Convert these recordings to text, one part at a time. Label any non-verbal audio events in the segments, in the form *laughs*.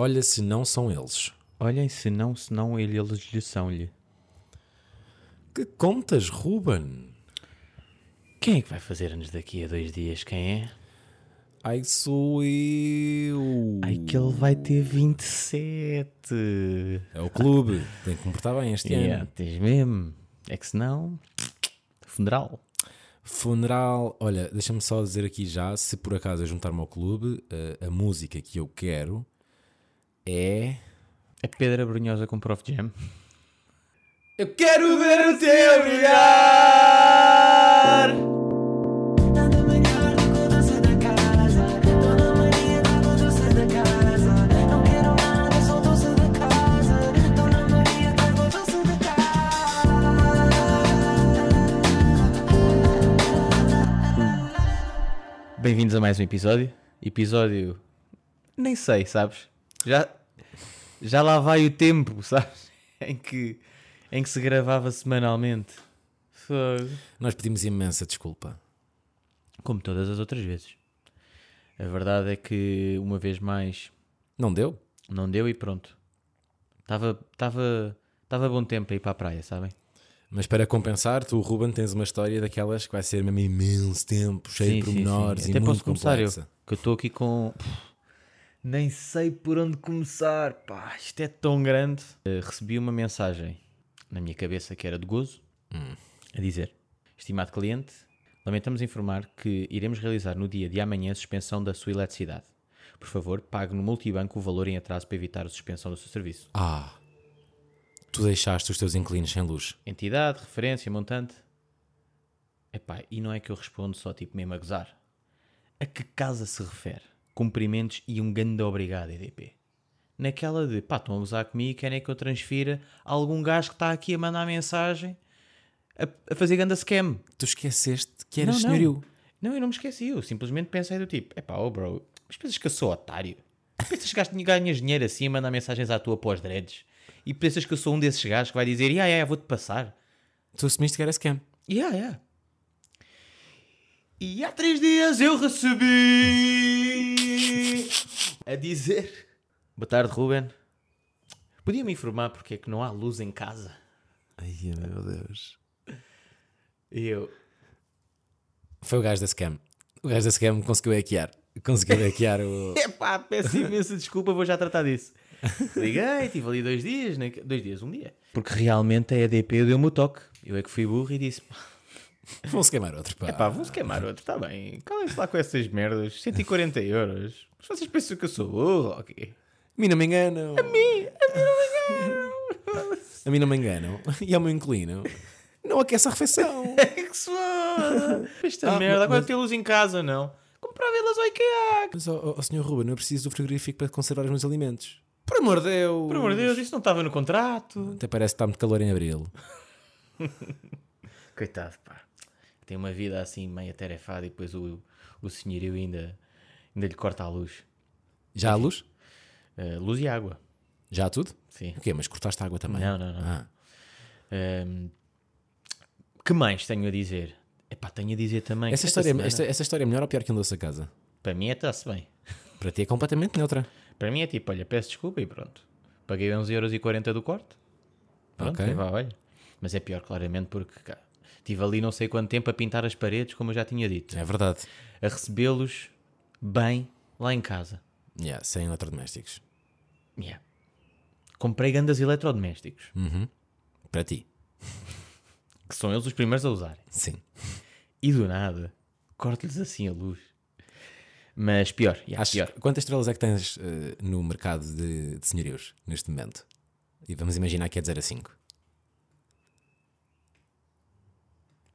Olha se não são eles. Olhem, se não, se não, ele- eles lhe são-lhe. Que contas, Ruben? Quem é que vai fazer anos daqui a dois dias? Quem é? Ai, sou eu. Ai, que ele vai ter 27. É o clube. Tem que comportar bem este Yeah, ano. tens mesmo. É que senão. Funeral. Funeral. Olha, deixa-me só dizer aqui já, se por acaso eu juntar-me ao clube, eh, a música que eu quero é. A pedra brunhosa com Prof Jam. Eu quero ver o teu brilhar! Bem-vindos a mais um episódio. Episódio. Nem sei, sabes? Já, já lá vai o tempo, *laughs* sabes? Em que, em que se gravava semanalmente. Fogo. Nós pedimos imensa desculpa. Como todas as outras vezes. A verdade é que, uma vez mais, Não deu? não deu e pronto. Estava tava, tava bom tempo a ir para a praia, sabem? Mas para compensar, tu, Ruben, tens uma história daquelas que vai ser mesmo imenso tempo, cheio de pormenores e Até muito posso começar eu, complexa. que eu estou aqui com... Nem sei por onde começar, pá, isto é tão grande. Eh, recebi uma mensagem na minha cabeça que era de gozo, a dizer, estimado cliente, lamentamos informar que iremos realizar no dia de amanhã a suspensão da sua eletricidade. Por favor, pague no multibanco o valor em atraso para evitar a suspensão do seu serviço. Ah, tu deixaste os teus inquilinos sem luz. Entidade, referência, montante. Epá, e não é que eu respondo só tipo mesmo a gozar. A que casa se refere? Cumprimentos e um grande obrigado, EDP. Naquela de, pá, estão a gozar comigo, querem que eu transfira a algum gajo que está aqui a mandar mensagem a, a fazer ganda scam. Tu esqueceste que eras não, senhorio. Não. não, eu não me esqueci. Eu simplesmente pensei do tipo, epá, oh bro, mas pensas que eu sou otário? Pensas que ganhas dinheiro assim a mandar mensagens à tua pós dreads? E pensas que eu sou um desses gajos que vai dizer, yeah, yeah, vou-te passar? Tu assumiste que era scam. Yeah, yeah. E há três dias eu recebi a dizer: Boa tarde, Ruben. Podia-me informar porque é que não há luz em casa? Ai, meu Deus. E eu, Foi o gajo da scam. O gajo da scam conseguiu hackear. Conseguiu hackear o. *laughs* epá, peço imensa desculpa, vou já tratar disso. Liguei, tive ali dois dias, né? dois dias, um dia. Porque realmente a EDP deu-me o toque. Eu é que fui burro e disse: *laughs* Vão-se queimar outro, pá. Pá, vamos queimar outro, está bem. Calem-se lá com essas merdas, 140 euros. Mas vocês pensam que eu sou burro, ok? A mim não me enganam. A mim, a mim não me enganam. *laughs* a mim não me enganam. E ao meu inquilino. Não aquece a refeição. *laughs* que se foda. Esta Ah, merda, mas- agora tem luz em casa, não? Comprava elas ao IKEA. Mas, ó ó, senhor Ruben, eu preciso do frigorífico para conservar os meus alimentos. Por amor de Deus. Por amor de Deus, isso não estava no contrato. Até parece que está muito calor em abril. Coitado, pá. Tem uma vida assim meio atarefada e depois o, o senhorio ainda, ainda lhe corta a luz. Já há luz? Uh, luz e água, Já há tudo? sim. O quê? Mas cortaste a água também? Não, não, não. Ah. Um, que mais tenho a dizer? Epá, tenho a dizer também. Essa, história, semana- esta, essa história é melhor ou pior que um doce a casa? Para mim é está-se bem. Para ti é completamente neutra. Para mim é tipo, olha, peço desculpa e pronto. Paguei 11,40€ do corte. Pronto, Ok. aí vá, olha. Mas é pior, claramente, porque cá, tive ali não sei quanto tempo a pintar as paredes, como eu já tinha dito. É verdade. A recebê-los bem lá em casa. Yeah, sem eletrodomésticos. Yeah. Comprei grandes eletrodomésticos, Para ti. que são eles os primeiros a usar. Sim. E do nada, corto-lhes assim a luz. Mas pior, yeah, Acho- pior. Quantas estrelas é que tens eh, no mercado de, de senhorios neste momento? E vamos imaginar que é de 0 a 5.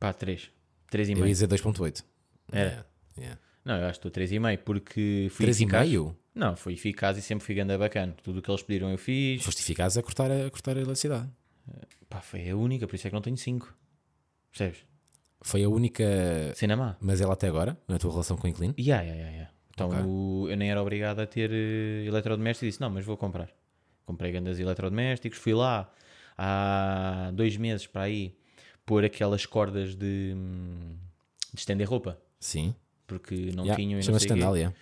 Pá, 3. 3,5. Eu ia dizer 2.8. Era? Yeah, yeah. Não, eu acho que estou 3,5 porque fui 3,5? eficaz. Não, fui eficaz e sempre fui ganda bacana. Tudo o que eles pediram eu fiz. Foste eficaz a cortar a, a cortar a eletricidade. Pá, foi a única, por isso é que não tenho 5. Percebes? Foi a única. Cena má. Mas ela até agora, na tua relação com o inquilino? Ya, ya, ya, ya. Então Ok. o- eu nem era obrigado a ter eh, eletrodomésticos e disse: Não, mas vou comprar. Comprei grandes eletrodomésticos, fui lá há dois meses para aí pôr aquelas cordas de, de estender roupa Sim. porque não Yeah, tinham e não sei. Tandal, yeah.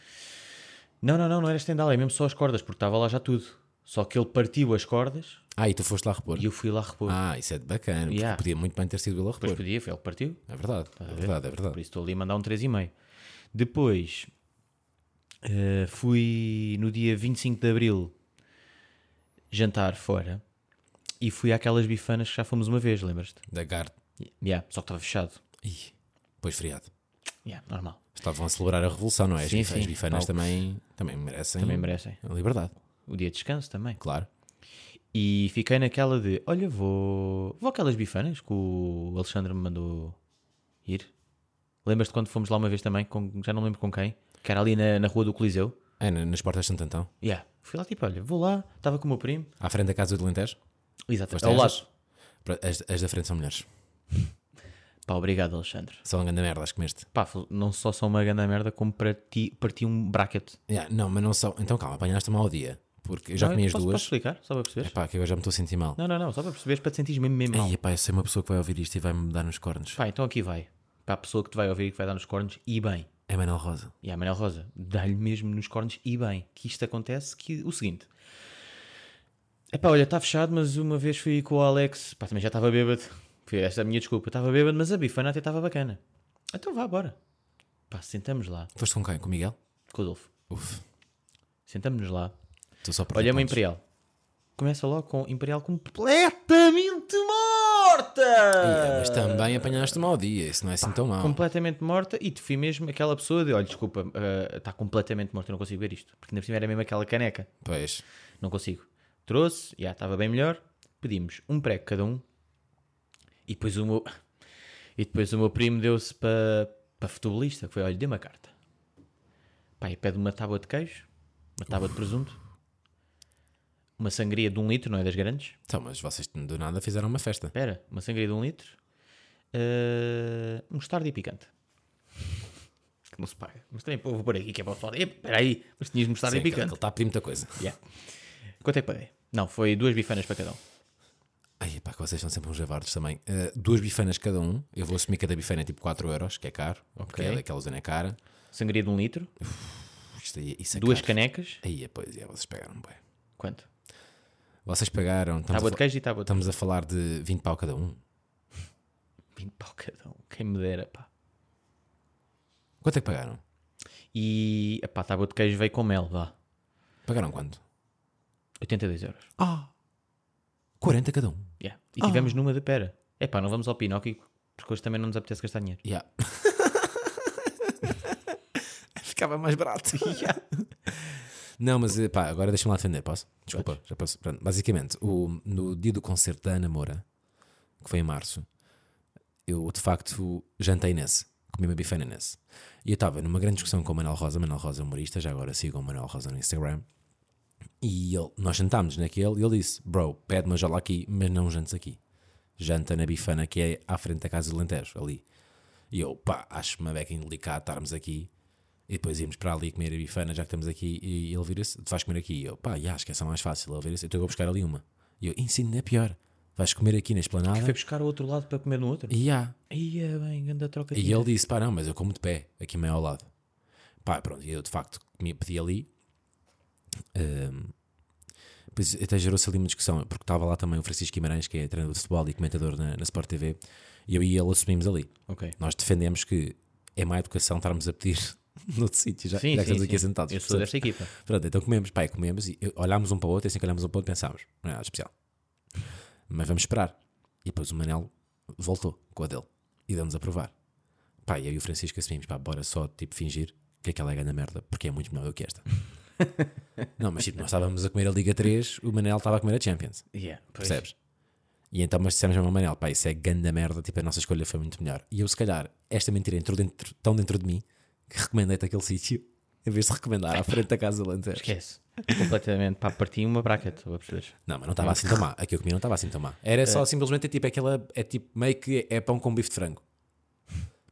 Não, não, não, não era estendal, é mesmo só as cordas, porque estava lá já tudo. Só que ele partiu as cordas Ah, e tu foste lá repor. e eu fui lá repor. Ah, isso é bacana. porque Yeah. Podia muito bem ter sido ele a repor. podia, foi ele que partiu. É verdade, é verdade, é Por verdade. isso estou ali a mandar um 3,5. Depois eh, fui no dia 25 de Abril jantar fora e fui àquelas bifanas que já fomos uma vez, lembras-te? Da Gard. Yeah, só que estava fechado. Ih, Pois feriado. Yeah, normal. Estavam a celebrar a revolução, não é? As, Sim, as sim. bifanas Palcos. também, também merecem Também merecem. a liberdade, O dia de descanso também. claro. E fiquei naquela de: olha, vou. Vou àquelas bifanas que o Alexandre me mandou ir. Lembras-te quando fomos lá uma vez também? Com, já não lembro com quem? Que era ali na, na rua do Coliseu. É, na- nas portas de Santo Antão, Yeah. Fui lá tipo: olha, vou lá. Estava com o meu primo. à frente da casa do Alentejo. Exato. Foste Ao lado. As, as da frente são mulheres. *laughs* Pá, obrigado, Alexandre. São uma grande merda, as comeste. Pá, não só são uma grande merda, como parti, parti um bracket. Yeah, não, mas não são. Então calma, apanhaste mal ao dia. Porque eu já Não, comi as posso, duas. Posso explicar? Só para perceberes? Pá, que agora já me estou a sentir mal. Não, não, não. Só para perceberes, para te sentires mesmo, mesmo mal. Ai, pá, eu sei uma pessoa que vai ouvir isto e vai-me dar nos cornos. Pá, então aqui vai. Para a pessoa que te vai ouvir e que vai dar nos cornos, e bem. É Manuel Rosa. E a Manel Rosa, dá-lhe mesmo nos cornos e bem. Que isto acontece que o seguinte. Epá, olha, está fechado, mas uma vez fui com o Alex, pá, também já estava bêbado. Foi esta a minha desculpa. Estava bêbado, mas a bifana até estava bacana. Então vá, bora. Pá, sentamos lá. Foste com quem? Com o Miguel? Com o Adolfo. Uf, Sentamos-nos lá. estou só para Olha uma Imperial. Começa logo com Imperial completamente morta! Mas também apanhaste mal dia, isso não é assim tão mal. Completamente morta e te fui mesmo aquela pessoa de olha, desculpa, eh, está completamente morta, eu não consigo ver isto. Porque ainda por cima era mesmo aquela caneca. Pois. Não consigo. Trouxe, já estava bem melhor. Pedimos um prego cada um. E depois o meu, *laughs* e depois o meu primo deu-se para para futebolista, que foi, olha, dê-me a carta. Pai, pede uma tábua de queijo, uma tábua de presunto, uma sangria de um litro, não é das grandes. Então, mas vocês do nada fizeram uma festa. Espera, uma sangria de um litro, eh, um mostarda e picante. Que não se paga. Mas também vou pôr aqui que é para falar. Espera aí, mas tinhas mostarda Sim, e ele picante. está a pedir muita coisa. Yeah. Quanto é que paguei? Não, foi duas bifanas para cada um. Ai, pá, que vocês são sempre uns javardos também. Uh, duas bifanas cada um. Eu vou assumir que cada bifana é tipo 4 euros, que é caro. Porque é daquela zona é cara. Sangria de um litro, Isto aí, é duas caro. canecas. Aí, pois, é, vocês pegaram bem. Quanto? Vocês pagaram. Estamos, Tábua de queijo e tábua de estamos a falar de 20 pau cada um. *laughs* 20 pau cada um. Quem me dera, pá. Quanto é que pagaram? E epá, a tábua de queijo veio com mel, vá. Pagaram quanto? 82 euros. Ah! 40 cada um. Yeah. E tivemos numa de pera. Epá, não vamos ao Pinóquio, porque hoje também não nos apetece gastar dinheiro. Yeah. *laughs* Ficava mais barato. *laughs* Não, mas pá, agora deixa-me lá defender, posso? Desculpa, já posso. Pronto, basicamente, o, no dia do concerto da Ana Moura, que foi em março, eu de facto jantei nesse, comi uma bifana nesse. E eu estava numa grande discussão com o Manuel Rosa, Manuel Rosa é humorista, já agora sigam o Manuel Rosa no Instagram. E ele, nós jantámos naquele e ele disse: Bro, pede uma jola aqui, mas não jantes aqui. Janta na bifana que é à frente da casa do Lentejo, ali. E eu, pá, acho uma beca indelicada estarmos aqui e depois irmos para ali comer a bifana, já que estamos aqui. E ele vira-se: Tu vais comer aqui? E eu, pá, já, acho que essa é mais fácil. Ele vira-se: Eu estou a buscar ali uma. E eu, ensino, é pior. Vais comer aqui na esplanada. Foi buscar o outro lado para comer no outro. E já. Ia bem, anda troca E ele disse: pá, não, mas eu como de pé, aqui meio ao lado. Pá, pronto, e eu de facto pedi ali. Depois até gerou-se ali uma discussão, porque estava lá também o Francisco Guimarães, que é treinador de futebol e comentador na, na Sport TV, e eu e ele assumimos ali. Ok. Nós defendemos que é má educação estarmos a pedir *laughs* noutro sítio, já, Sim, já sim, estamos aqui sim. sentados. Eu sou desta equipa. *laughs* Pronto, então comemos, pai, comemos e olhámos um para o outro, e assim que olhámos um para o outro pensámos, não é nada especial. Mas vamos esperar. E depois o Manel voltou com a dele e deu-nos a provar. Pá, e eu e o Francisco assumimos, pá, bora só tipo fingir que aquela é grande merda, porque é muito melhor do que esta. *laughs* não, mas tipo, nós estávamos a comer a Liga 3, o Manel estava a comer a Champions, Yeah, percebes? E então, mas dissemos ao Manel, pá, isso é grande merda, tipo, a nossa escolha foi muito melhor. E eu, se calhar, esta mentira entrou dentro, tão dentro de mim que recomendei-te aquele sítio em vez de recomendar à frente da casa de. Esquece. Completamente. Pá, parti uma bracket, a perceber. Não, mas não estava assim tão má. A que eu comi não estava assim tão má. Era só simplesmente tipo aquela. É tipo meio que é pão com bife de frango.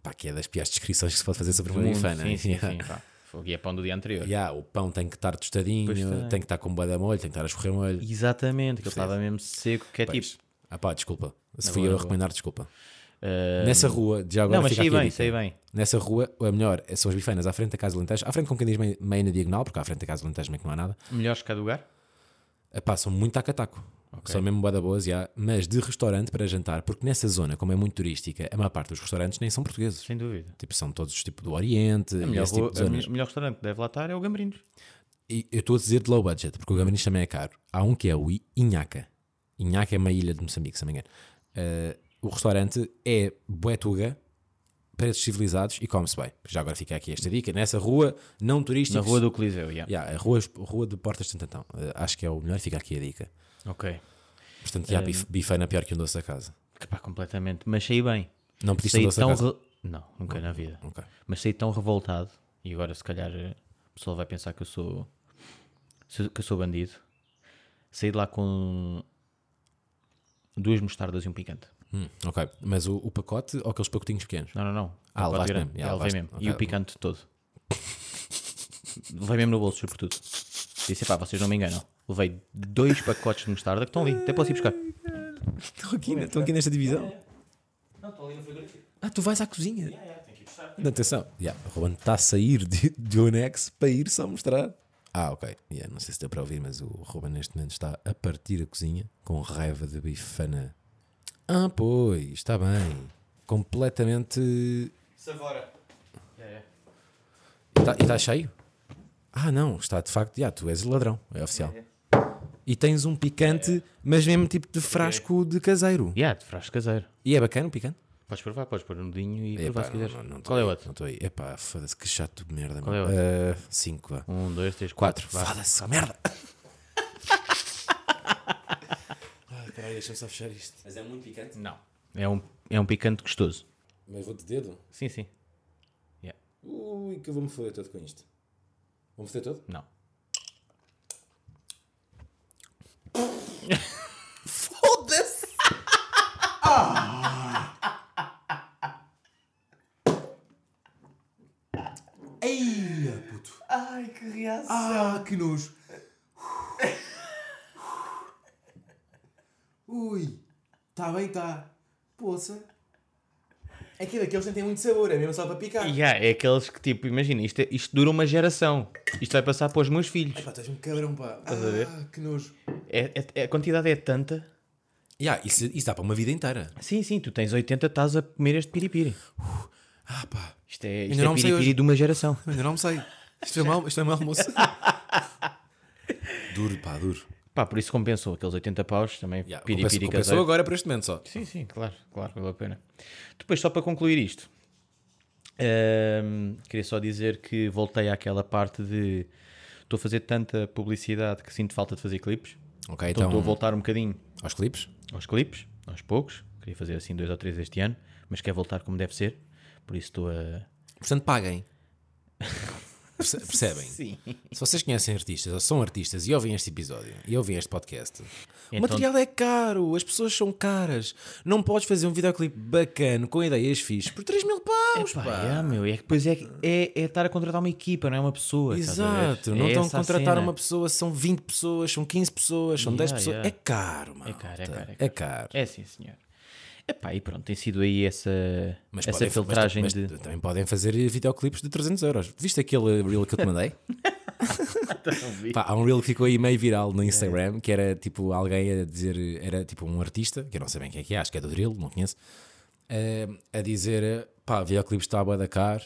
Pá, que é das piores descrições que se pode fazer sobre uma bifana. Sim, sim, *laughs* Yeah. sim. Pá. Fogo e é pão do dia anterior. Yeah, o pão tem que estar tostadinho, tem. tem. que estar com boa molho, tem que estar a escorrer molho. Exatamente, que ele estava mesmo seco, que é Pois. tipo. Ah pá, desculpa. Se fui eu a recomendar, desculpa. Ah, Nessa rua, já agora não, mas fica sei aqui a bem, sei bem. Nessa rua, a melhor são as bifanas à frente da Casa do Alentejo. À frente, como quem diz, meio, meio na diagonal, porque à frente da Casa do Alentejo meio que não há nada. Melhores que a do lugar? Epá, são muito tacataco. São mesmo boa da boas, já. mas de restaurante para jantar, porque nessa zona, como é muito turística, a maior parte dos restaurantes nem são portugueses. Sem dúvida. Tipo, são todos tipo do Oriente, A melhor, esse tipo de zonas. me- melhor restaurante que deve lá estar é o Gambrinhos. E eu estou a dizer de low budget, porque o Gambrinhos também é caro. Há um que é o Inhaca. Inhaca é uma ilha de Moçambique, se não me engano. Eh, o restaurante é buetuga, preços civilizados e come-se bem. Já agora fica aqui esta dica. Nessa rua não turística. Na rua do Coliseu, yeah. Yeah, a rua, rua de Portas de Santantão. Eh, acho que é o melhor, fica aqui a dica. Ok. Portanto, já, bif, bifana pior que um doce da casa. Que pá, completamente. Mas saí bem. Não pediste um Saí doce da tão. casa? re- Não, nunca na vida. Ok. Mas saí tão revoltado. E agora, se calhar, eh, o pessoal vai pensar que eu sou. que eu sou bandido. Saí de lá com. duas mostardas e um picante. Hum, ok. Mas o, o pacote ou aqueles pacotinhos pequenos? Não, não, não. Ah, Um pacote levaste mesmo. É, Yeah, levei mesmo. E Ok. o picante todo. levei mesmo no bolso, sobretudo. Disse, pá, vocês não me enganam. Levei dois pacotes de mostarda que estão ali. Até posso ir buscar. Estão aqui, estão aqui nesta divisão. Não, estão ali no frigorífico. Ah, tu vais à cozinha. Tem que ir buscar. Atenção. Yeah, o Ruben está a sair de, de Onex para ir só mostrar. Ah, ok. Yeah, não sei se deu para ouvir, mas o Ruben neste momento está a partir a cozinha com raiva de bifana. Ah, pois, está bem. Completamente. Savora. É, é. E está, e está cheio? Ah, não, está de facto. Yeah, tu és ladrão, é oficial. E tens um picante, mas mesmo tipo de frasco de caseiro. Yeah, de frasco caseiro. E é bacana o picante? Podes provar, podes pôr no dedinho e Epá, provar se quiseres. não- não tô Qual é o outro? Não estou aí. Epá, foda-se, que chato de merda. Qual é o outro? Ah, cinco, vá. Um, dois, três, Quatro. quatro. Foda-se, merda. Ai, *laughs* caralho, deixa-me só fechar isto. Mas é muito picante. Não. É um, é um picante gostoso. Mas vou de dedo? Sim, sim. Yeah. Ui, que eu vou-me foder todo com isto. Vou-me foder todo? Não. Foda-se! Ai, puto. Ai, Ah, que nojo. Ui, está bem, está. Poça. É que daqueles nem tem muito sabor, é mesmo só para picar. Yeah, é aqueles que, tipo, imagina, isto, é- isto dura uma geração. Isto vai passar para os meus filhos. Pá, estás um cabrão, pá. a ver? Ah, que nojo. É, é- a quantidade é tanta. Yeah, isso, isso dá para uma vida inteira. Sim, sim, tu tens 80, estás a comer este piripiri. Ah, pá. Isto é, Ainda isto é não piripiri de uma geração. Ainda não me sei. Isto é mau, isto é mau almoço. *laughs* duro, pá, duro. Pá, por isso compensou aqueles 80 paus também. Yeah, piripiri compensou, compensou caseiro. agora para este momento só. Sim, sim, claro, claro, valeu a pena. Depois, só para concluir isto, hum, queria só dizer que voltei àquela parte de estou a fazer tanta publicidade que sinto falta de fazer clipes. Ok, Então então, estou a voltar um bocadinho aos clipes. aos clipes, aos poucos. Queria fazer assim dois ou três este ano, mas quer voltar como deve ser. Por isso estou a. Portanto, paguem. *laughs* Perce- *laughs* Percebem? Sim. Se vocês conhecem artistas ou são artistas e ouvem este episódio e ouvem este podcast, o Então- material é caro, as pessoas são caras. Não podes fazer um videoclipe bacana com ideias fixes por 3 mil paus. Pá, pá. é, meu, é que depois é, é, é estar a contratar uma equipa, não é uma pessoa. a? Exato, não É estão a a contratar cena. uma pessoa, são 20 pessoas, são 15 pessoas, são 10 Yeah, pessoas. yeah. É caro, mano. É caro, é caro, é É caro. É sim, senhor. Epá, e pronto, tem sido aí essa, essa podem- filtragem mas- de. mas também podem fazer videoclipes de 300 euros. Viste aquele reel que eu te mandei? *laughs* Pá, há um reel que ficou aí meio viral no Instagram que era tipo alguém a dizer, era tipo um artista, que eu não sei bem quem é que é, acho que é do drill, não conheço, eh, a dizer: pá, videoclipes está a bué da caro.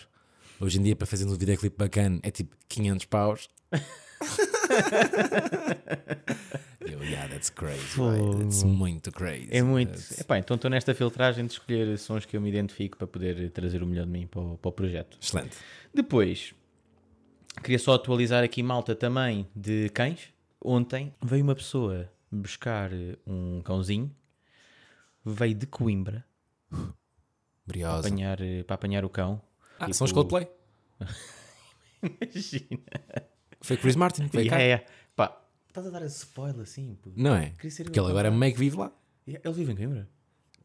Hoje em dia, para fazer um videoclipe bacana, é tipo 500 paus. *laughs* *laughs* eu, yeah, that's crazy, right? That's muito crazy. É muito. That's- Epá, então estou nesta filtragem de escolher sons que eu me identifico para poder trazer o melhor de mim para o, para o projeto. Excelente. Depois, queria só atualizar aqui malta também de cães. Ontem veio uma pessoa buscar um cãozinho, veio de Coimbra Briosa. apanhar, para apanhar o cão. Ah, Tipo- são os Coldplay. *laughs* Imagina. Foi Chris Martin, foi cá. Yeah, yeah. Pá, estás a dar esse spoiler assim? pô. Não é? Queria ser Porque ele a agora contar. meio que vive lá. Yeah, Ele vive em Coimbra.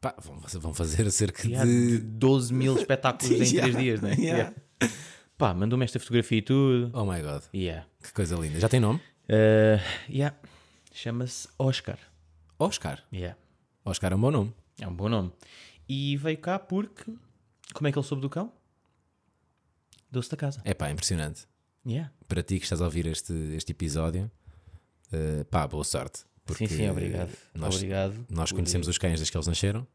Pá, vão, vão fazer cerca Yeah, de de. 12 mil *laughs* espetáculos em 3 Yeah, dias, não é? *laughs* yeah. Yeah. Pá, mandou-me esta fotografia e tudo. Oh my god, Yeah. que coisa linda. Já tem nome? Uh, yeah. Chama-se Oscar. Oscar. Yeah. Oscar é um bom nome. É um bom nome. E veio cá porque. Como é que ele soube do cão? Doce da casa. É pá, impressionante. Yeah. Para ti que estás a ouvir este, este episódio, eh, pá, boa sorte. Sim, porque sim, obrigado. Nós, obrigado. nós por- conhecemos os cães desde que eles nasceram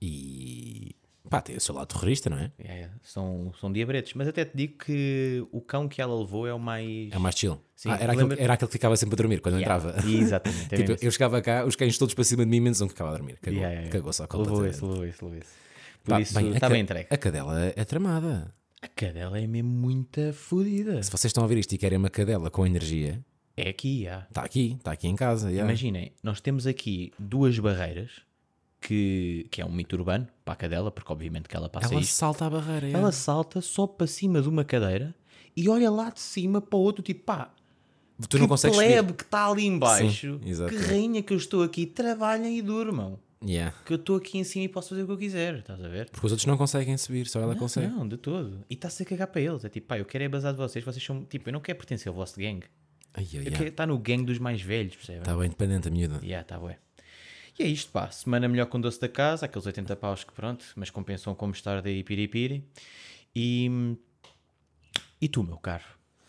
e pá, tem o seu lado terrorista, não é? Yeah, yeah. São, são diabretes. Mas até te digo que o cão que ela levou é o mais. É mais chill. Sim, Ah, era, aquele, era aquele que ficava sempre a dormir quando Yeah. entrava. Exatamente. *laughs* é Tipo, eu chegava cá, os cães todos para cima de mim, menos um que ficava a dormir. Cagou, Yeah, yeah, cagou só Levou completamente. esse, levou esse, levou esse. Por Pá, isso, bem, está bem entregue. A cadela é tramada. A cadela é mesmo muito fodida. Se vocês estão a ouvir isto e querem uma cadela com energia, É aqui, já. está aqui, está aqui em casa. yeah. Imaginem, nós temos aqui duas barreiras que, que é um mito urbano para a cadela, porque obviamente que ela passa Ela isto. salta a barreira. yeah. Ela salta só para cima de uma cadeira e olha lá de cima para o outro, tipo, pá, tu não que consegues plebe subir. que está ali em baixo, Sim, que rainha que eu estou aqui, trabalhem e durmam. Yeah. Que eu estou aqui em cima e posso fazer o que eu quiser, estás a ver? Porque os outros não conseguem subir, só ela consegue. Não, de todo. E está-se a cagar para eles. É tipo, pá, eu quero é bazar de vocês, vocês são, tipo, eu não quero pertencer ao vosso gangue. Ai, ai, Eu quero estar no gangue dos mais velhos, percebe? Está bem independente a miúda. Yeah, tá bué. E é isto, pá. Semana melhor com doce da casa, aqueles 80 paus que pronto, mas compensam como estar daí piripiri. E, e tu, meu caro,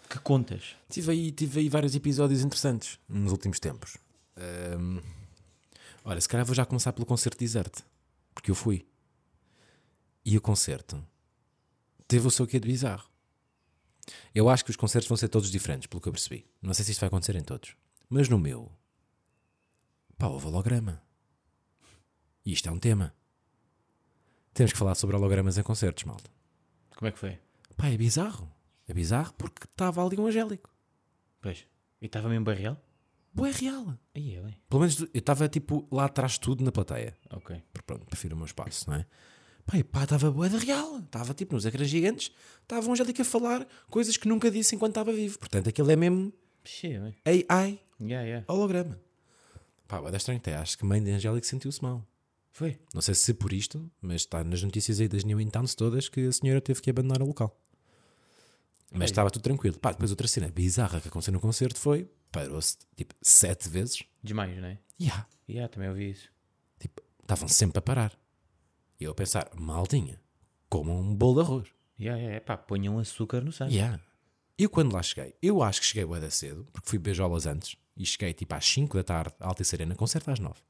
que contas? Tive aí, tive aí vários episódios interessantes nos últimos tempos. Ahm, Olha, se calhar vou já começar pelo concerto de Desert, porque eu fui. E o concerto teve o seu quê de bizarro. Eu acho que os concertos vão ser todos diferentes, pelo que eu percebi. Não sei se isto vai acontecer em todos. Mas no meu, pá, houve holograma. E isto é um tema. Temos que falar sobre hologramas em concertos, malta. Como é que foi? Pá, é bizarro. É bizarro porque estava ali um angélico. Pois. E estava mesmo barreal? Boé real. Aí é bem. Pelo menos eu estava tipo lá atrás tudo na plateia. Ok. Porque pronto, prefiro o meu espaço, não é? Pá, e pá, estava boé de real. Estava tipo nos ecrãs gigantes. Estava o Angélica a falar coisas que nunca disse enquanto estava vivo. Portanto, aquilo é mesmo Pixe, bem. AI, Yeah, yeah. holograma. Pá, é estranho até. Acho que a mãe de Angélica sentiu-se mal. Foi. Não sei se por isto, mas está nas notícias aí das New In Towns todas que a senhora teve que abandonar o local. Mas estava tudo tranquilo. Pá, depois outra cena bizarra que aconteceu no concerto foi parou-se tipo sete vezes. Demais, não é? Yeah. Yeah, também ouvi isso. Tipo, estavam sempre a parar. E eu a pensar, maldinha, como um bolo de arroz. Yeah, yeah. Pá, ponham açúcar no sangue. Yeah. Eu quando lá cheguei, eu acho que cheguei bué da cedo, porque fui beijolas antes, e cheguei tipo às 5 da tarde Alta Serena, concerto às 9.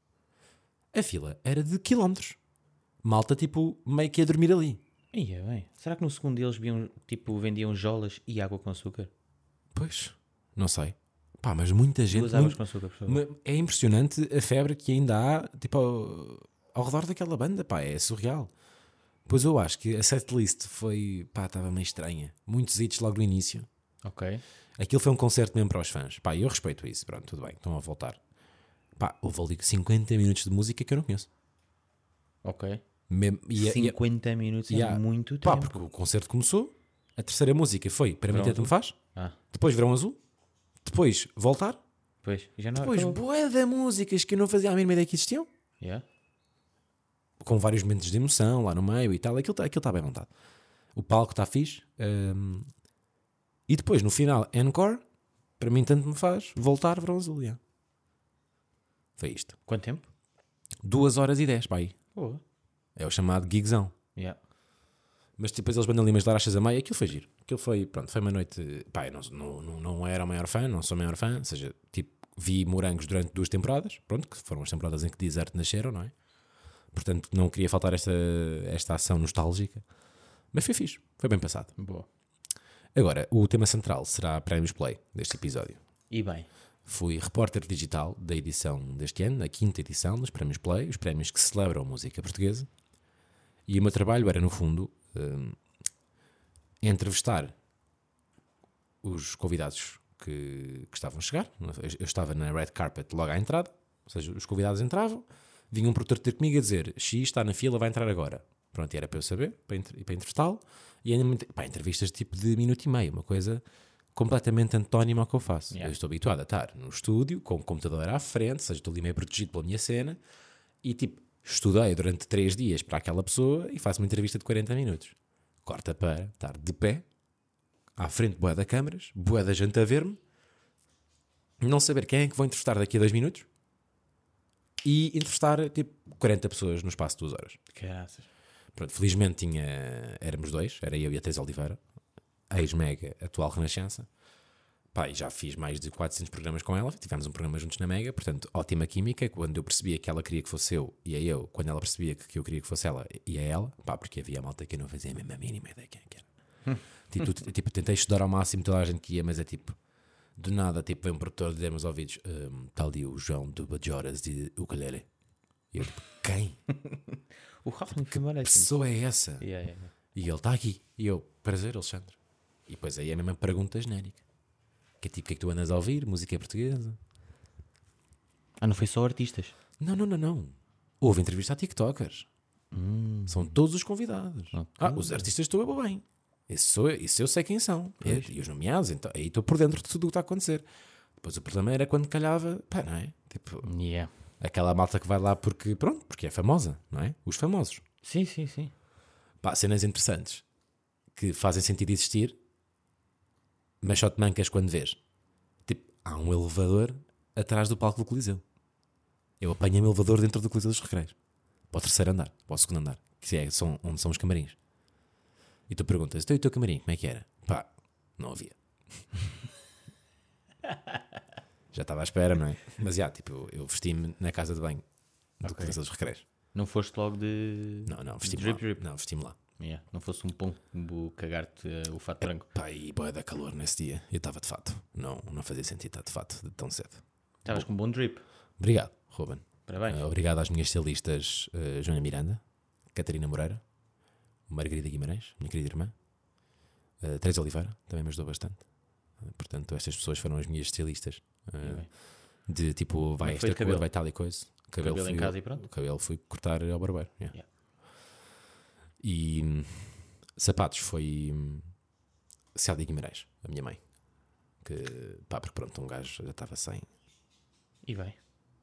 A fila era de quilómetros. Malta tipo meio que a dormir ali. Aí é bem. Será que no segundo eles viam, tipo, vendiam jolas e água com açúcar? Pois, não sei. Pá, mas muita gente. Duas águas muito- com açúcar, por favor. É impressionante a febre que ainda há tipo, ao, ao redor daquela banda, pá, é surreal. Pois eu acho que a setlist foi, pá, estava meio estranha. Muitos hits logo no início. Ok. Aquilo foi um concerto mesmo para os fãs. Pá, eu respeito isso, pronto, tudo bem, estão a voltar. Pá, houve ali 50 minutos de música que eu não conheço. Ok. Mesmo, e, a- e a- 50 minutos e a- é muito pá, tempo. porque o concerto começou, a terceira música foi Para mim tanto me faz, Ah, depois Verão Azul, depois Voltar, pois. Já não depois acabou. boé de músicas que eu não fazia a mínima ideia que existiam. Yeah. com vários momentos de emoção lá no meio e tal. Aquilo está tá bem montado. O palco está fixe. hum, e depois, no final, Encore, para mim tanto me faz voltar verão azul. já. Foi isto. Quanto tempo? 2 horas e 10, pá aí. Boa. É o chamado gigzão. Yeah. Mas depois eles mandam ali umas larachas a meio. Aquilo foi giro. Aquilo foi, pronto, foi uma noite. Pá, eu não, não, não, não era o maior fã, não sou o maior fã. Ou seja, tipo, vi morangos durante duas temporadas. Pronto, que foram as temporadas em que Desert nasceram, não é? Portanto, não queria faltar esta, esta ação nostálgica. Mas foi fixe, foi bem passado. Boa. Agora, o tema central será Prémios Play deste episódio. E bem. Fui repórter digital da edição deste ano, a quinta edição dos Prémios Play, os prémios que celebram a música portuguesa. E o meu trabalho era, no fundo, hum, entrevistar os convidados que, que estavam a chegar. Eu, estava na red carpet logo à entrada, ou seja, os convidados entravam, vinha um produtor ter comigo a dizer: X está na fila, vai entrar agora. Pronto, e era para eu saber, para, para entrevistá-lo. E ainda, pá, entrevistas tipo de minuto e meio, uma coisa completamente antónima ao que eu faço. Yeah. Eu estou habituado a estar no estúdio, com o computador à frente, ou seja, estou ali meio protegido pela minha cena, e tipo, estudei durante três dias para aquela pessoa e faço uma entrevista de 40 minutos. Corta para estar de pé, à frente boa da câmaras, boa da gente a ver-me, não saber quem é que vou entrevistar daqui a dois minutos e entrevistar tipo 40 pessoas no espaço de duas horas. Caraças. Pronto, felizmente tinha, éramos dois, era eu e a Teresa Oliveira, ex-Mega, atual Renascença. Pá, já fiz mais de 400 programas com ela, tivemos um programa juntos na Mega, portanto, ótima química. Quando eu percebia que ela queria que fosse eu e a eu, quando ela percebia que eu queria que fosse ela e a ela, pá, porque havia malta que eu não fazia a mesma mínima ideia quem é que era. tipo, tu- tipo, tentei estudar ao máximo toda a gente que ia, mas é tipo, do nada, tipo, vem um produtor de demos ouvidos, um, está ali o João do Bajoras de Ukulele. E eu, tipo, quem? *laughs* O Rafa filmou Que pessoa é essa? Yeah, yeah, yeah. E ele está aqui. E eu, prazer, Alexandre. E depois aí é a mesma pergunta genérica. Que é tipo, o que é que tu andas a ouvir? Música portuguesa? Ah, não foi só artistas. Não, não, não, não. Houve entrevista a TikTokers. São todos os convidados. Ah, os artistas estou eu bem. Isso, sou eu, isso eu sei quem são. E, e os nomeados, então, aí estou por dentro de tudo o que está a acontecer. Depois o problema era quando calhava, pá, não é? Tipo, Yeah. aquela malta que vai lá porque, pronto, porque é famosa, não é? Os famosos. Sim, sim, sim. Pá, cenas interessantes que fazem sentido existir, mas só te mancas quando vês. Tipo, há um elevador atrás do palco do Coliseu. Eu apanho o elevador dentro do Coliseu dos Recreios. Para o terceiro andar, para o segundo andar, que é são, onde são os camarins. E tu perguntas, então e o teu camarim, como é que era? Pá, não havia. *laughs* Já estava à espera, não é? Mas já, tipo, eu, vesti-me na casa de banho do Ok. Coliseu dos Recreios. Não foste logo de. Não, não, vesti-me lá. drip. Não, vesti-me lá. Yeah. Não fosse um pombo cagar-te eh, o fato branco. Pá, e boia da calor nesse dia. Eu estava de fato. Não, não fazia sentido estar de fato de tão cedo. Estavas com um bom drip. Obrigado, Ruben. Parabéns. Uh, obrigado às minhas estilistas uh, Joana Miranda, Catarina Moreira, Margarida Guimarães, minha querida irmã, uh, Teresa Oliveira, também me ajudou bastante. Uh, portanto, estas pessoas foram as minhas estilistas. uh, de tipo, vai é esta cabelo? cor, vai tal e coisa. Cabelo em fui- casa e pronto? O cabelo fui cortar ao barbeiro. yeah. Yeah. E hum, sapatos foi hum, Célia Guimarães, a minha mãe. Que, pá, porque pronto, um gajo já estava sem, E bem.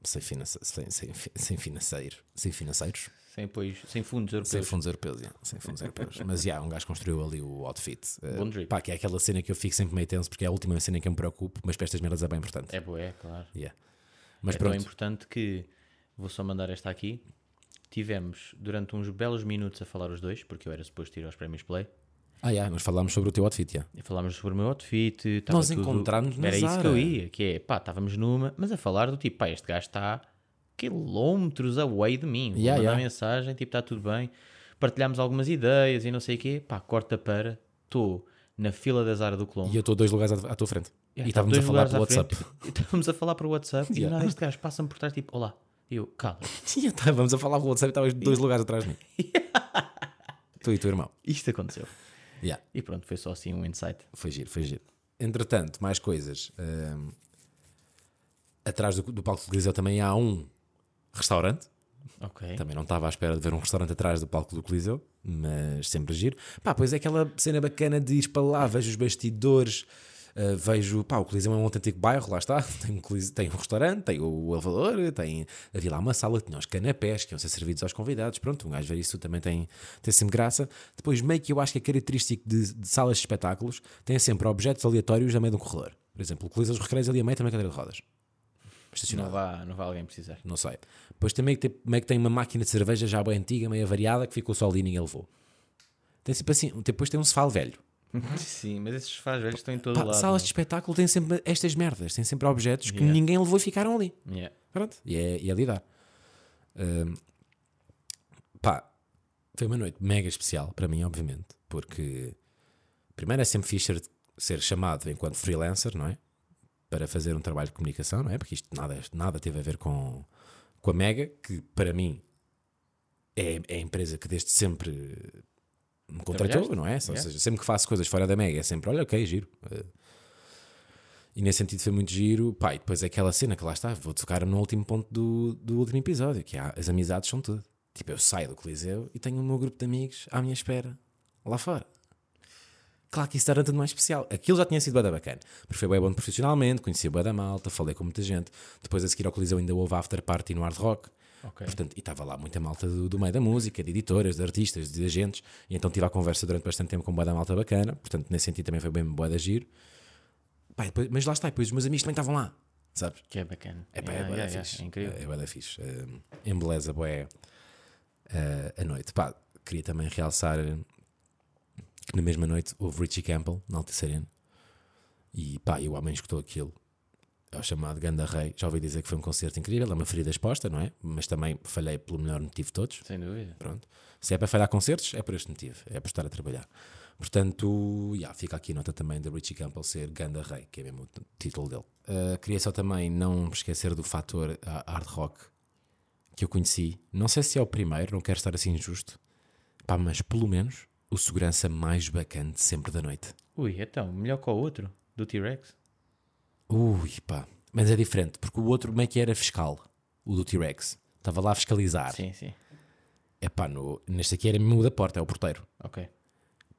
sem, finança, sem, sem, fi- sem financeiro, sem financeiros, Sem apoios, sem fundos europeus. sem fundos europeus, yeah, sem fundos europeus. *laughs* Mas já, um gajo construiu ali o outfit. Uh, Bom drip. pá, que é aquela cena que eu fico sempre meio tenso, porque é a última cena que eu me preocupo, mas para estas merdas é bem importante. É boé, claro. Yeah. Mas é tão pronto, importante que vou só mandar esta aqui. Tivemos durante uns belos minutos a falar os dois, porque eu era suposto ir aos prémios Play. ah, yeah, nós falámos sobre o teu outfit, yeah. Falámos sobre o meu outfit. Nós tudo- encontramos Era isso que eu ia, que é pá, estávamos numa, mas a falar do tipo, pá, este gajo está quilómetros away de mim. Vou Yeah, mandar yeah. mensagem, tipo, está tudo bem. Partilhámos algumas ideias e não sei o quê. Pá, corta para. Estou na fila da Zara do Colombo. E eu estou dois lugares à, à tua frente. Yeah, e estávamos a dois *laughs* falar pelo frente. WhatsApp. E Estávamos a falar para o WhatsApp e nada este gajo passa-me por trás, tipo, olá. E eu, cala. *laughs* Estávamos a falar pelo WhatsApp e estavas dois lugares atrás de mim. *laughs* tu e o teu irmão. Isto aconteceu. Yeah. E pronto, foi só assim um insight. Foi giro, foi giro. Entretanto, mais coisas. Ahm, atrás do, do palco do Coliseu também há um restaurante. Ok. Também não estava à espera de ver um restaurante atrás do palco do Coliseu, mas sempre giro. Pá, pois é aquela cena bacana de ir para lá, vejo os bastidores, ah, vejo, pá, o Coliseu é um autêntico bairro, lá está. *laughs* Tem um, coliseu- tem um restaurante, tem o elevador, tem, havia lá uma sala, tinha os canapés que iam ser servidos aos convidados. Pronto, um gajo ver isso também tem, tem sempre graça. Depois, meio que eu acho que é característico de, de salas de espetáculos, tem sempre objetos aleatórios a meio de um corredor. Por exemplo, o Coliseu dos Recreios ali a meio tem uma cadeira de rodas. Não vá, não vá alguém precisar. Não sei. Depois também que tem, meio que tem uma máquina de cerveja já bem antiga, meio variada, que ficou só ali e ninguém levou. Tem sempre assim. Depois tem um sofá velho. Sim, mas esses faz velhos estão em todo Pá, lado. salas não? de espetáculo têm sempre estas merdas. Tem sempre objetos que Yeah. ninguém levou e ficaram ali. Yeah. Pronto. E é, e é lidar. Hum, pá, foi uma noite mega especial para mim, obviamente, porque primeiro é sempre fixe ser, ser chamado enquanto freelancer, não é? Para fazer um trabalho de comunicação, não é? Porque isto nada, nada teve a ver com, com a Mega, que para mim é, é a empresa que desde sempre me contratou, não é? Ou Yeah. seja, sempre que faço coisas fora da Mega é sempre, olha, ok, giro. Eh, e nesse sentido foi muito giro. Pá, e depois é aquela cena que lá está, vou tocar no último ponto do, do último episódio, que há, as amizades são tudo. Tipo, eu saio do Coliseu e tenho o meu grupo de amigos à minha espera, lá fora. Claro que isso era tudo mais especial. Aquilo já tinha sido bada bacana. Porque foi bem bom profissionalmente, conheci bué da malta, falei com muita gente. Depois a seguir ao Coliseu ainda houve after party no Hard Rock. Ok. Portanto, e estava lá muita malta do, do meio da música, de editoras, de artistas, de agentes, e então tive a conversa durante bastante tempo com boa da malta bacana, portanto, nesse sentido também foi bem boa da giro. Pá, depois- mas lá está, e depois os meus amigos também estavam lá, sabes? Que é bacana. É pá, Yeah, é yeah, fixe. é incrível. É, é bué da fixe. Eh, embeleza bué eh, a noite. Pá, queria também realçar eh, que na mesma noite houve Richie Campbell na Altice Arena e pá, e o homem escutou aquilo. É o chamado Ganda Rei. Já ouvi dizer que foi um concerto incrível, é uma ferida exposta, não é? Mas também falhei pelo melhor motivo de todos. Sem dúvida. Pronto. Se é para falhar concertos, é por este motivo, é por estar a trabalhar. Portanto, yeah, fica aqui a nota também de Richie Campbell ser Ganda Rei, que é mesmo o título dele. Uh, queria só também não esquecer do fator uh, hard rock que eu conheci. Não sei se é o primeiro, não quero estar assim injusto, pá, mas pelo menos o segurança mais bacana de sempre da noite. Ui, então, melhor que o outro, do T-Rex. Ui, pá, mas é diferente, porque o outro meio que era fiscal, o do T-Rex. Estava lá a fiscalizar. Sim, sim. É pá, no, neste aqui era mesmo o da porta, é o porteiro. Ok.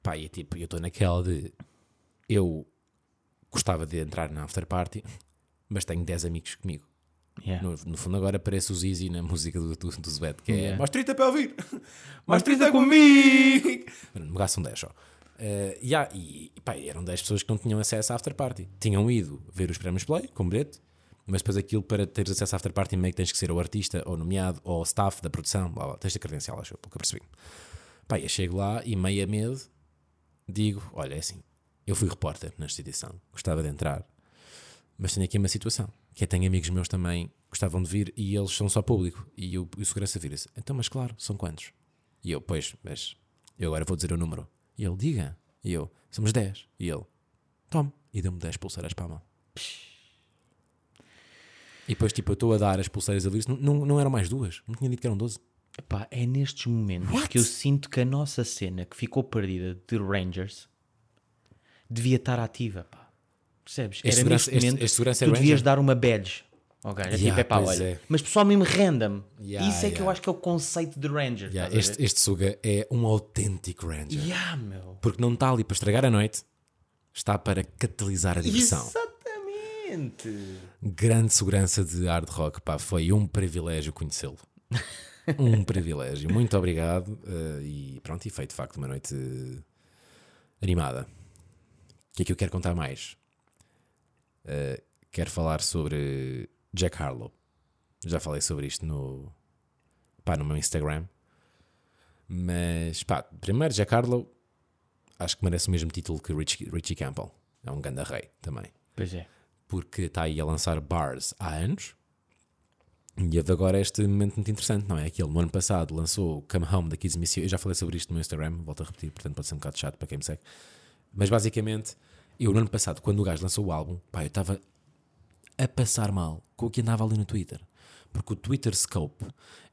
Pá, e tipo, eu estou naquela de. Eu gostava de entrar na after party, mas tenho 10 amigos comigo. Yeah. No, no fundo, agora parece o Zizi na música do, do, do Zbet, que é Yeah. mais 30 para ouvir, mais 30 comigo. No lugar são 10 só. Eh, yeah, e pá, eram 10 pessoas que não tinham acesso à after party. Tinham ido ver os prémios Play com bilhete, mas depois aquilo para teres acesso à after party meio que tens que ser o artista, ou nomeado, ou staff da produção, blá, blá, tens a credencial, acho que eu percebi. Pá, eu chego lá e meio a medo digo: Olha, é assim, eu fui repórter nesta edição, gostava de entrar, mas tenho aqui uma situação: que é tenho amigos meus também que gostavam de vir e eles são só público. E o, o segurança vira-se: Então, mas claro, são quantos? E eu, pois, mas eu agora vou dizer o número. E ele, diga. E eu, somos 10. E ele, tome. E deu-me 10 pulseiras para a mão. E depois, tipo, eu estou a dar as pulseiras a ver não, não, não eram mais duas, não tinha dito que eram 12. Epá, é nestes momentos What? que eu sinto que a nossa cena que ficou perdida de Rangers devia estar ativa, pá. Percebes? Este segurança- neste este- momento este segurança é tu devias Ranger? dar uma badge. Ok, é Yeah, tipo, é pá, pois olha. é. Mas pessoal mesmo random. Yeah, Isso é que eu yeah. acho que é o conceito de Ranger. Yeah, este, este Suga é um autêntico Ranger. Yeah, meu. Porque não está ali para estragar a noite, está para catalisar a diversão. Exatamente. Grande segurança de hard rock, pá, foi um privilégio conhecê-lo. *laughs* um privilégio. Muito obrigado. eh, e pronto, e foi de facto uma noite animada. O que é que eu quero contar mais? Eh, quero falar sobre Jack Harlow. Já falei sobre isto no, pá, no meu Instagram. Mas, pá, primeiro, Jack Harlow acho que merece o mesmo título que Richie, Richie Campbell. É um ganda rei também Pois é. porque está aí a lançar bars há anos. E houve agora este momento muito interessante, não é? Que ele no ano passado lançou Come Home da Kids Miss. Eu já falei sobre isto no meu Instagram, volto a repetir, portanto pode ser um bocado chato para quem me segue. Mas basicamente, eu no ano passado, quando o gajo lançou o álbum, pá, eu estava a passar mal com o que andava ali no Twitter. Porque o Twitter Scope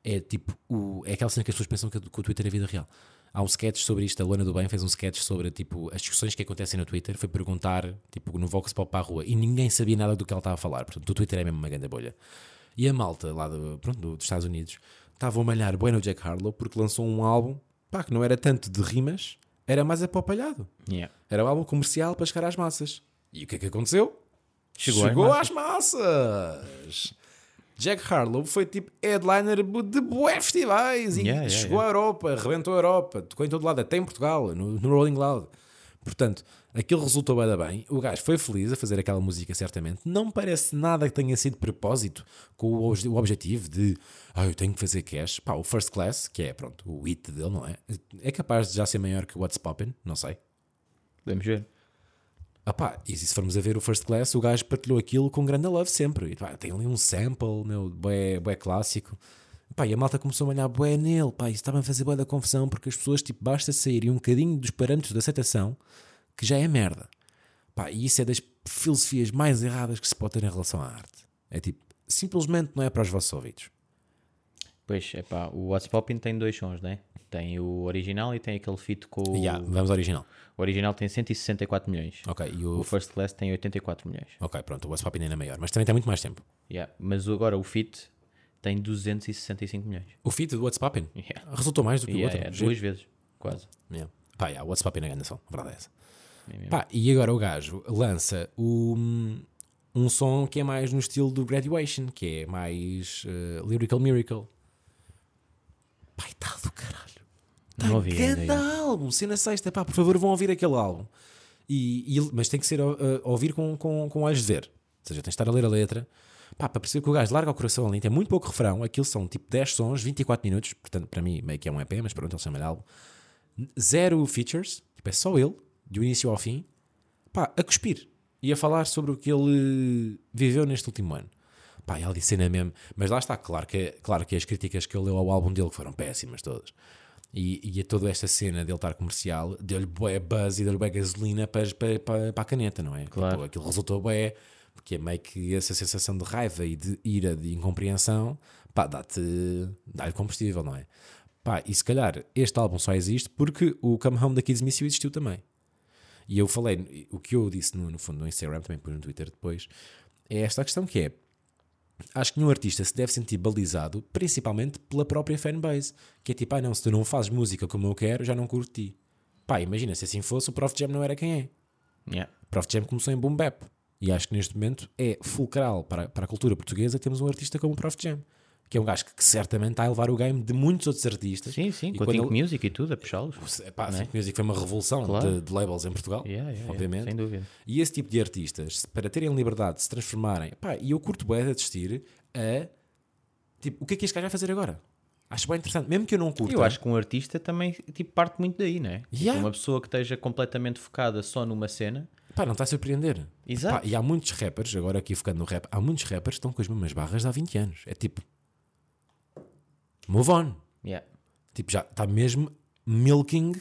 é tipo, o, é aquela cena que as pessoas pensam que, que o Twitter é vida real. Há um sketch sobre isto, a Luana do Bem fez um sketch sobre tipo, as discussões que acontecem no Twitter. Foi perguntar tipo, no Vox Pop para a rua e ninguém sabia nada do que ela estava a falar. Portanto, o Twitter é mesmo uma grande bolha. E a malta lá do, pronto, do- dos Estados Unidos estava a malhar bem no Jack Harlow porque lançou um álbum pá, que não era tanto de rimas, era mais apopalhado. Yeah. Era um álbum comercial para chegar às massas. E o que é que aconteceu? Chegou às às massas. Jack Harlow foi tipo headliner de bué festivais e Yeah, yeah, chegou à Europa, arrebentou a Europa, tocou em todo lado, até em Portugal, no, no Rolling Loud. Portanto, aquilo resultou bem, bem. O gajo foi feliz a fazer aquela música, certamente. Não parece nada que tenha sido propósito com o, o objetivo de ah, eu tenho que fazer cash. Pá, o First Class, que é pronto, o hit dele, não é? É capaz de já ser maior que o What's Poppin', não sei. Podemos ver. Ah pá, e se formos a ver o First Class, o gajo partilhou aquilo com grande love sempre. E, pá, tem ali um sample, meu, bué, bué clássico. Pá, e a malta começou a olhar bué nele, pá, isso estava a fazer bué da confusão, porque as pessoas, tipo, basta saírem um bocadinho dos parâmetros de aceitação, que já é merda. Pá, e isso é das filosofias mais erradas que se pode ter em relação à arte. É tipo, simplesmente não é para os vossos ouvidos. Pois, é pá, o What's Poppin' tem dois sons, né? Tem o original e tem aquele feat com o... Ya, vamos ao original. O original tem 164 milhões. Ok, e o... O First Class tem 84 milhões. Ok, pronto, o What's Poppin' ainda é maior, mas também tem muito mais tempo. Yeah. Mas agora o feat tem 265 milhões. O feat do What's Poppin' Yeah. resultou mais do que o Yeah, outro. yeah, duas vezes, quase. Yeah. Pá, yeah, What's Poppin' é grande som, a verdade é essa. É. Pá, e agora o gajo lança o, um som que é mais no estilo do Graduation, que é mais eh, Lyrical Miracle. Pai, tá do caralho. Tá Não ouvi ainda grande álbum, cena sexta, pá, por favor vão ouvir aquele álbum. E, e- mas tem que ser uh, ouvir com, com, com olhos de ver, seja, tens de estar a ler a letra. Pá, para perceber que o gajo larga o coração ali, tem muito pouco refrão. Aquilo são tipo 10 sons, 24 minutos. Portanto, para mim, meio que é um EP, mas pronto, ele chama-lhe álbum. Zero features, tipo, é só ele, do início ao fim, pá, a cuspir e a falar sobre o que ele viveu neste último ano. Pá, ela disse cena mesmo, mas lá está, claro que, claro que as críticas que ele leu ao álbum dele foram péssimas todas. E, e a toda esta cena dele estar comercial deu-lhe bué buzz e deu-lhe bué gasolina para, para, para, para a caneta, não é? Claro. Tipo, aquilo resultou bué, porque é meio que essa sensação de raiva e de ira, de incompreensão, pá, dá-te, dá-lhe combustível, não é? Pá, e se calhar este álbum só existe porque o Come Home da Kids Miss You existiu também. E eu falei, o que eu disse no, no fundo no Instagram, também pus no Twitter depois, é esta questão que é, acho que nenhum artista se deve sentir balizado, principalmente pela própria fanbase, que é tipo, ah não, se tu não fazes música como eu quero, já não curto ti. Pá, imagina, se assim fosse, o Prof Jam não era quem é. Yeah. O Prof Jam começou em boom bap. E acho que neste momento é fulcral para, para a cultura portuguesa temos um artista como o Prof Jam, que é um gajo que, que certamente está a elevar o game de muitos outros artistas. Sim, sim, E com a Think ele- Music e tudo, a puxá-los. Pá, Não é? Think Music foi uma revolução Claro. de, de labels em Portugal, Yeah, yeah, yeah, obviamente. sem dúvida. E esse tipo de artistas, para terem liberdade de se transformarem, pá, e eu curto bem de assistir a tipo, o que é que este gajo vai fazer agora? Acho bem interessante, mesmo que eu não curta. Eu acho que um artista também tipo, parte muito daí, não é? Tipo, Yeah. uma pessoa que esteja completamente focada só numa cena. Pá, não está a surpreender. Exato. Pá, e há muitos rappers, agora aqui focando no rap, há muitos rappers que estão com as mesmas barras de há 20 anos. É tipo, move on. Yeah. Tipo, já está mesmo milking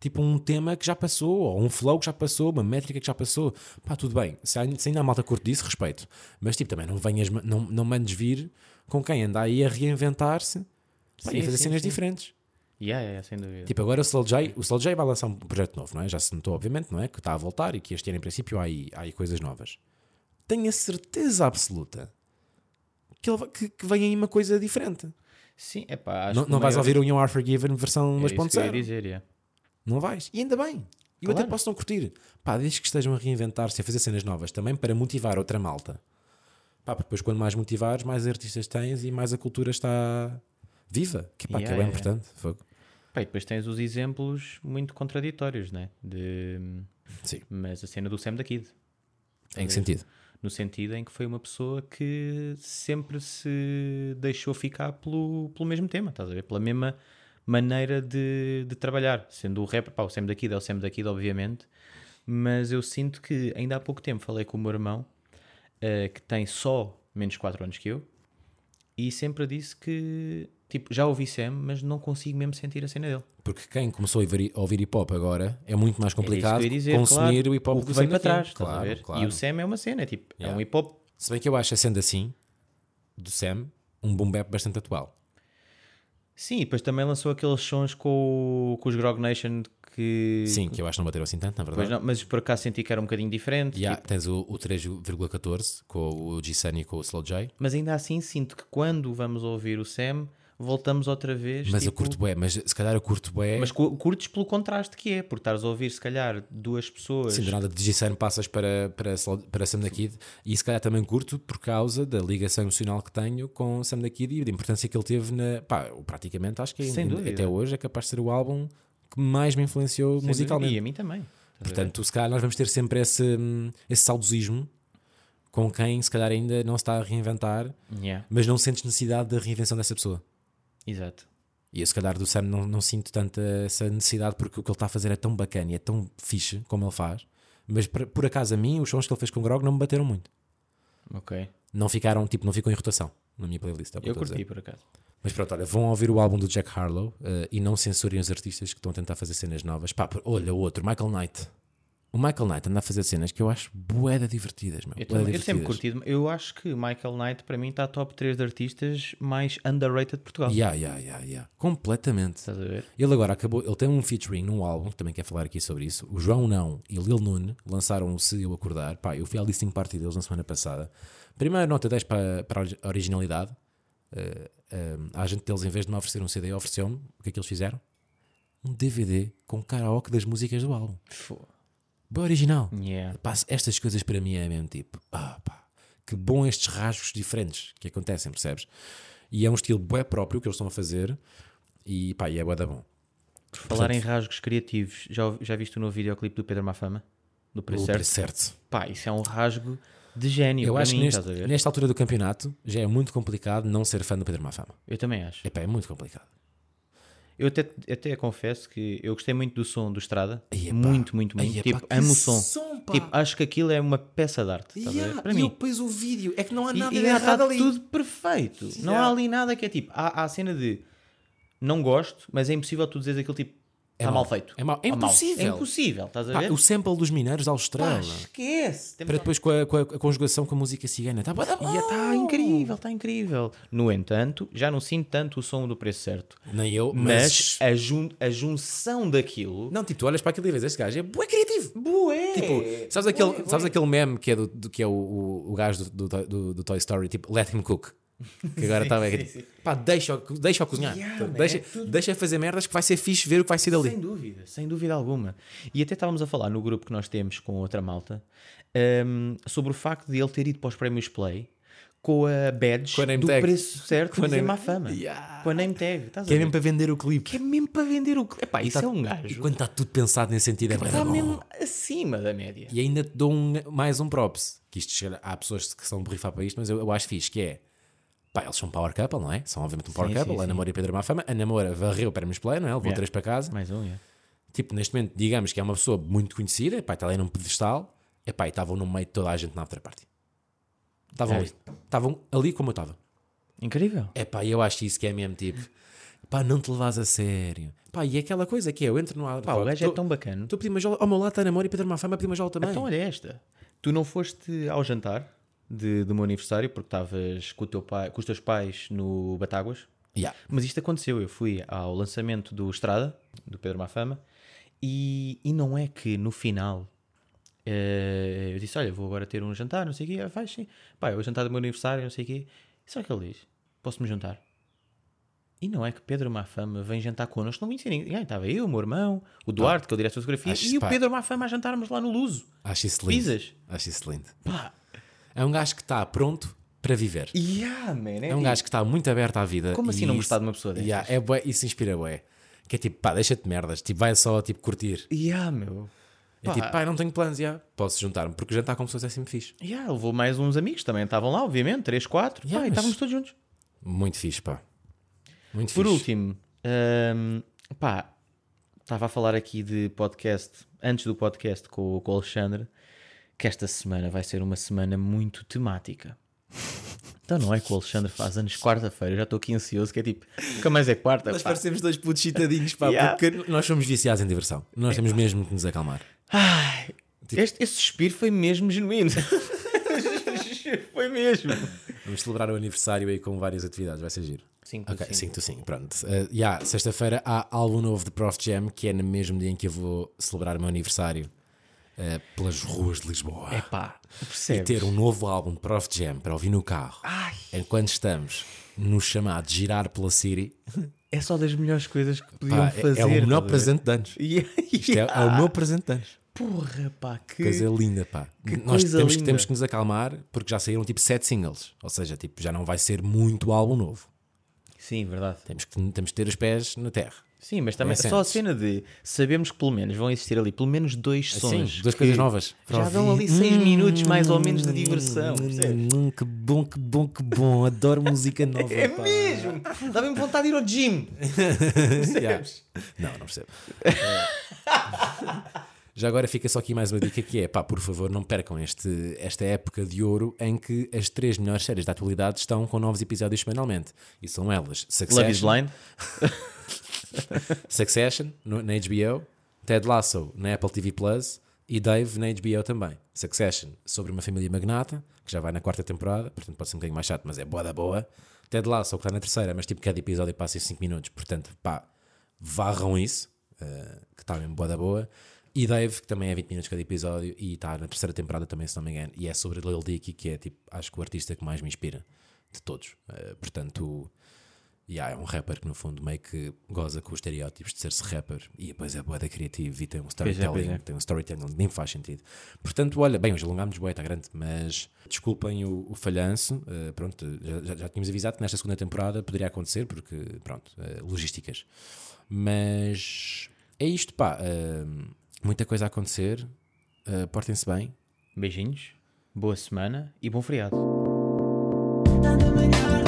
tipo um tema que já passou, ou um flow que já passou, uma métrica que já passou. Pá, tudo bem. Se ainda, há malta curto disso, respeito. Mas tipo, também não venhas, não, não mandes vir com quem anda aí a reinventar-se pá, e a fazer sim, cenas sim. diferentes. Yeah, yeah, sem dúvida. Tipo, agora o Slow J, o Slow J vai lançar um projeto novo, não é? Já se notou, obviamente, não é? Que está a voltar e que este ano, em princípio, há aí, há aí coisas novas. Tenho a certeza absoluta que, ele que, que vem aí uma coisa diferente. Sim, é pá. Não, não vais ouvir o You Are Forgiven versão É isso que eu ia 2.0. dizer, yeah. Não vais. E ainda bem. Eu Claro. até posso não curtir. Pá, desde que estejam a reinventar-se, a fazer cenas novas, também para motivar outra malta. Pá, porque depois quando mais motivares, mais artistas tens e mais a cultura está viva. Que, pá, que é Yeah, bem yeah, importante. Fogo. Pá, e depois tens os exemplos muito contraditórios, né? De... Sim. Mas a cena do Sam da Kid. Em que sentido? No sentido em que foi uma pessoa que sempre se deixou ficar pelo, pelo mesmo tema, estás a ver? Pela mesma maneira de, de trabalhar. Sendo o rapper, pá, o Sam da Kid é o Sam da Kid, obviamente, mas eu sinto que ainda há pouco tempo falei com o meu irmão, eh, que tem só menos 4 anos que eu, e sempre disse que, tipo, já ouvi Sam, mas não consigo mesmo sentir a cena dele. Porque quem começou a ouvir, a hip hop agora é muito mais É complicado ia dizer, consumir claro, o hip hop o que vem para trás, a Claro, claro. E o Sam é uma cena, é tipo, Yeah. é um hip hop Se bem que eu acho, sendo assim, do Sam, um boom bap bastante atual. Sim, depois também lançou aqueles sons com, com os Grog Nation que. Sim, que eu acho que não bateram assim tanto, na verdade. não, mas por acaso senti que era um bocadinho diferente. Há- tipo, tens o, o 3,14 com o G-Sunny e com o Slow J. mas ainda assim sinto que quando vamos ouvir o Sam, voltamos outra vez. Mas eu tipo, curto bué, mas se calhar eu curto bué. Mas cu- curtes pelo contraste que é, porque estares a ouvir, se calhar, duas pessoas. Sim, de nada de passas para, para, para Sam da Kid e se calhar também curto por causa da ligação emocional que tenho com Sam da Kid e da importância que ele teve na. Pá, eu praticamente acho que ainda- até hoje é capaz de ser o álbum que mais me influenciou sem musicalmente. dúvida, E a mim também. estás? Portanto, se calhar nós vamos ter sempre esse, esse saudosismo com quem se calhar ainda não se está a reinventar, Yeah, mas não sentes necessidade da reinvenção dessa pessoa. Exato. E eu, se calhar, do Sam não, não sinto tanta essa necessidade porque o que ele está a fazer é tão bacana e é tão fixe como ele faz. Mas por, por acaso a mim, os sons que ele fez com o Grog não me bateram muito. Ok. Não ficaram, tipo, não ficam em rotação na minha playlist. é Eu curti por acaso. Mas pronto, olha, vão ouvir o álbum do Jack Harlow eh, e não censurem os artistas que estão a tentar fazer cenas novas. Pá, olha, o outro, Michael Knight. O Michael Knight anda a fazer cenas que eu acho boeda divertidas, meu. Eu, também- eu sempre divertidas. curti. Eu acho que Michael Knight, para mim, está top 3 de artistas mais underrated de Portugal. Yeah, yeah, yeah, yeah. Completamente. Estás a ver? Ele agora acabou, ele tem um featuring num álbum, também quer falar aqui sobre isso. O João Não e Lil Nun lançaram o Se Eu Acordar. Pá, eu fui à listening party deles na semana passada. Primeira nota 10 para, para a originalidade. Eh, a gente deles, em vez de me oferecer um CD, ofereceu-me. O que é que eles fizeram? Um DVD com karaoke das músicas do álbum. Fô. Bem original. Yeah. Pá, estas coisas para mim é mesmo tipo, ah, pá, que bom estes rasgos diferentes que acontecem, percebes? E é um estilo bué próprio que eles estão a fazer e pá, e é bué da bom. Falar em rasgos criativos, já, já viste o novo videoclipe do Pedro Mafama? Do Preço Certo? Pá, isso é um rasgo de gênio. Eu acho mim, que neste, nesta altura do campeonato já é muito complicado não ser fã do Pedro Mafama. Eu também acho. Epá, é muito complicado. Eu até, até confesso que eu gostei muito do som do Estrada. Muito, muito, muito. Tipo, amo o som. som, tipo, acho que aquilo é uma peça de arte. Yeah, Para e mim. depois o vídeo, é que não há E, nada e de está errado ali. tudo perfeito. Não Yeah. há ali nada que é tipo. Há, há a cena de não gosto, mas é impossível tu dizeres aquilo tipo. Está mau. mal feito. É. É Tá mal. impossível. É impossível, estás a Pá, ver? o sample dos mineiros da Pá, Austrália. esquece. Temos para depois com a, com a- a conjugação com a música cigana. Tá bué da bom. E está incrível, está incrível. No entanto, já não sinto tanto o som do preço certo. Nem eu, Mas, mas. a, jun- a junção daquilo. Não, tipo, tu olhas para aquilo e vês este gajo, é bué criativo. Bué! Tipo, sabes aquele, sabes aquele meme que é, do, do- que é o, o, o gajo do, do, do- do Toy Story, tipo, let him cook. Que agora bem. sim. Pá, deixa-o deixa cozinhar. Yeah, Então, man, deixa, é tudo- deixa fazer merdas que vai ser fixe ver o que vai sair dali. Sem dúvida, sem dúvida alguma. E até estávamos a falar no grupo que nós temos com outra malta hum, sobre o facto de ele ter ido para os prémios Play com a badge Com a do tag. preço certo Com a de name- má fama. Yeah. Com a name tag. Estás Que é mesmo para vender o clipe. Que é mesmo para vender o. Epá, isso é um E gajo. quando está tudo pensado nesse sentido, é Está mesmo acima da média. E ainda te dou um- mais um props. Que isto há pessoas que são borrifar para isto, mas eu, eu acho fixe, que é. Pá, eles são power couple, não é? São obviamente um power Sim, couple. sim, a sim. Namora e Pedro Mafama. A Namora varreu para Play, não é? Levou Yeah. três para casa. Mais um, é. Tipo, neste momento, digamos que é uma pessoa muito conhecida. Pá, está ali num pedestal. E estavam no meio de toda a gente na after party. Estavam É. ali. Estavam ali como eu estava. Incrível. Epá, e eu acho isso que é mesmo tipo. Pá, não te levas a sério. Pá, e é aquela coisa que é, eu entro no Pá, o gajo é tão bacana. Estou a pedir uma jola. Ao meu lado está a Namora e Pedro Mafama a pedir uma jola também. Então olha esta. Tu não foste ao jantar de, do meu aniversário porque estavas com, o teu pai, com os teus pais no Batáguas. Yeah. Mas isto aconteceu. Eu fui ao lançamento do Estrada, do Pedro Mafama, e, e não é que no final eh, eu disse: Olha, vou agora ter um jantar, não sei o quê. Ah, Faz sim. Pá, é o jantar do meu aniversário, não sei o quê. E sabe o que ele diz? Posso-me juntar? E não é que Pedro Mafama vem jantar connosco, não conhecia ninguém. Estava eu, o meu irmão, o Duarte, que é o diretor de fotografia, e o pá. Pedro Mafama a jantarmos lá no Luso. Acho isso lindo. Pizzas. Acho isso lindo. Pá, É um gajo que está pronto para viver. yeah, man, é, É um tipo- gajo que está muito aberto à vida. Como assim e não isso- gostar de uma pessoa destas? Yeah, é bué, isso inspira bué. Que é tipo, pá, deixa-te de merdas. Tipo, vai só tipo curtir. Yeah, meu. É Pá. tipo, pá, não tenho planos, já. Posso juntar-me. Porque jantar com pessoas é sempre fixe. Yeah, levou mais uns amigos também, estavam lá, obviamente, 3, 4. Yeah, pá, e mas- estávamos todos juntos. Muito fixe, pá. Muito Por fixe. último, hum, pá, estava a falar aqui de podcast, antes do podcast com, com o Alexandre, que esta semana vai ser uma semana muito temática. Então não é que o Alexandre faz anos quarta-feira, eu já estou aqui ansioso, que é tipo, nunca mais é quarta. Nós pá. parecemos dois putos chitadinhos, pá. Yeah. Porque nós somos viciados em diversão. Nós temos mesmo que nos acalmar. Ai, Tipo- este, esse suspiro foi mesmo genuíno. *laughs* foi mesmo. Vamos celebrar o aniversário aí com várias atividades. Vai ser giro. Sim, tu Ok, sim. sim, tu sim, pronto. Uh, yeah, Sexta-feira há álbum novo de Prof Jam, que é no mesmo dia em que eu vou celebrar o meu aniversário uh, pelas ruas de Lisboa. É pá, e ter um novo álbum de Prof Jam para ouvir no carro, Ai, enquanto estamos no chamado Girar pela City, é só das melhores coisas que podiam pá, fazer. é, o melhor presente de anos. Yeah, é, é o meu presente de anos. Porra, pá, que. Coisa linda, pá. que Nós temos, que- linda. temos que nos acalmar porque já saíram tipo sete singles. Ou seja, tipo, já não vai ser muito álbum novo. Sim, verdade. Temos que, temos que ter os pés na terra. Sim, mas também É só a cena de sabemos que pelo menos vão existir ali pelo menos dois sons. Sim, duas coisas novas. Já dão ali seis minutos mais ou menos de diversão. percebes? Hum, que bom, que bom, que bom. Adoro música *laughs* nova. É pá. mesmo! Dá mesmo vontade de ir ao gym. *laughs* Yeah. Não, não percebo. É. Já agora fica só aqui mais uma dica que é, pá, por favor, não percam este, esta época de ouro em que as três melhores séries da atualidade estão com novos episódios semanalmente. E são elas Love is Succession, Blind. *laughs* *laughs* Succession no- na HBO, Ted Lasso na Apple TV Plus e Dave na HBO também. Succession sobre uma família magnata, que já vai na quarta temporada, portanto pode ser um bocadinho mais chato, mas é boa da boa. Ted Lasso, que está na terceira, mas tipo cada episódio passa em 5 minutos, portanto pá, varram isso, eh, que está mesmo boa da boa. E Dave, que também é 20 minutos cada episódio e está na terceira temporada também, se não me engano, e é sobre Lil Dicky, que é tipo, acho que o artista que mais me inspira de todos. Eh, portanto, Yeah, é um rapper que no fundo meio que goza com os estereótipos de ser-se rapper e depois é boeda criativo e tem um é, storytelling, pois é. tem um storytelling nem faz sentido. Portanto, olha, bem, hoje alongámos bué, está grande, mas desculpem o, o falhanço, eh, pronto, já, já- tínhamos avisado que nesta segunda temporada poderia acontecer, porque, pronto, eh, logísticas. Mas é isto, pá, eh, muita coisa a acontecer, portem-se bem, Beijinhos. boa semana e bom feriado. Nada melhor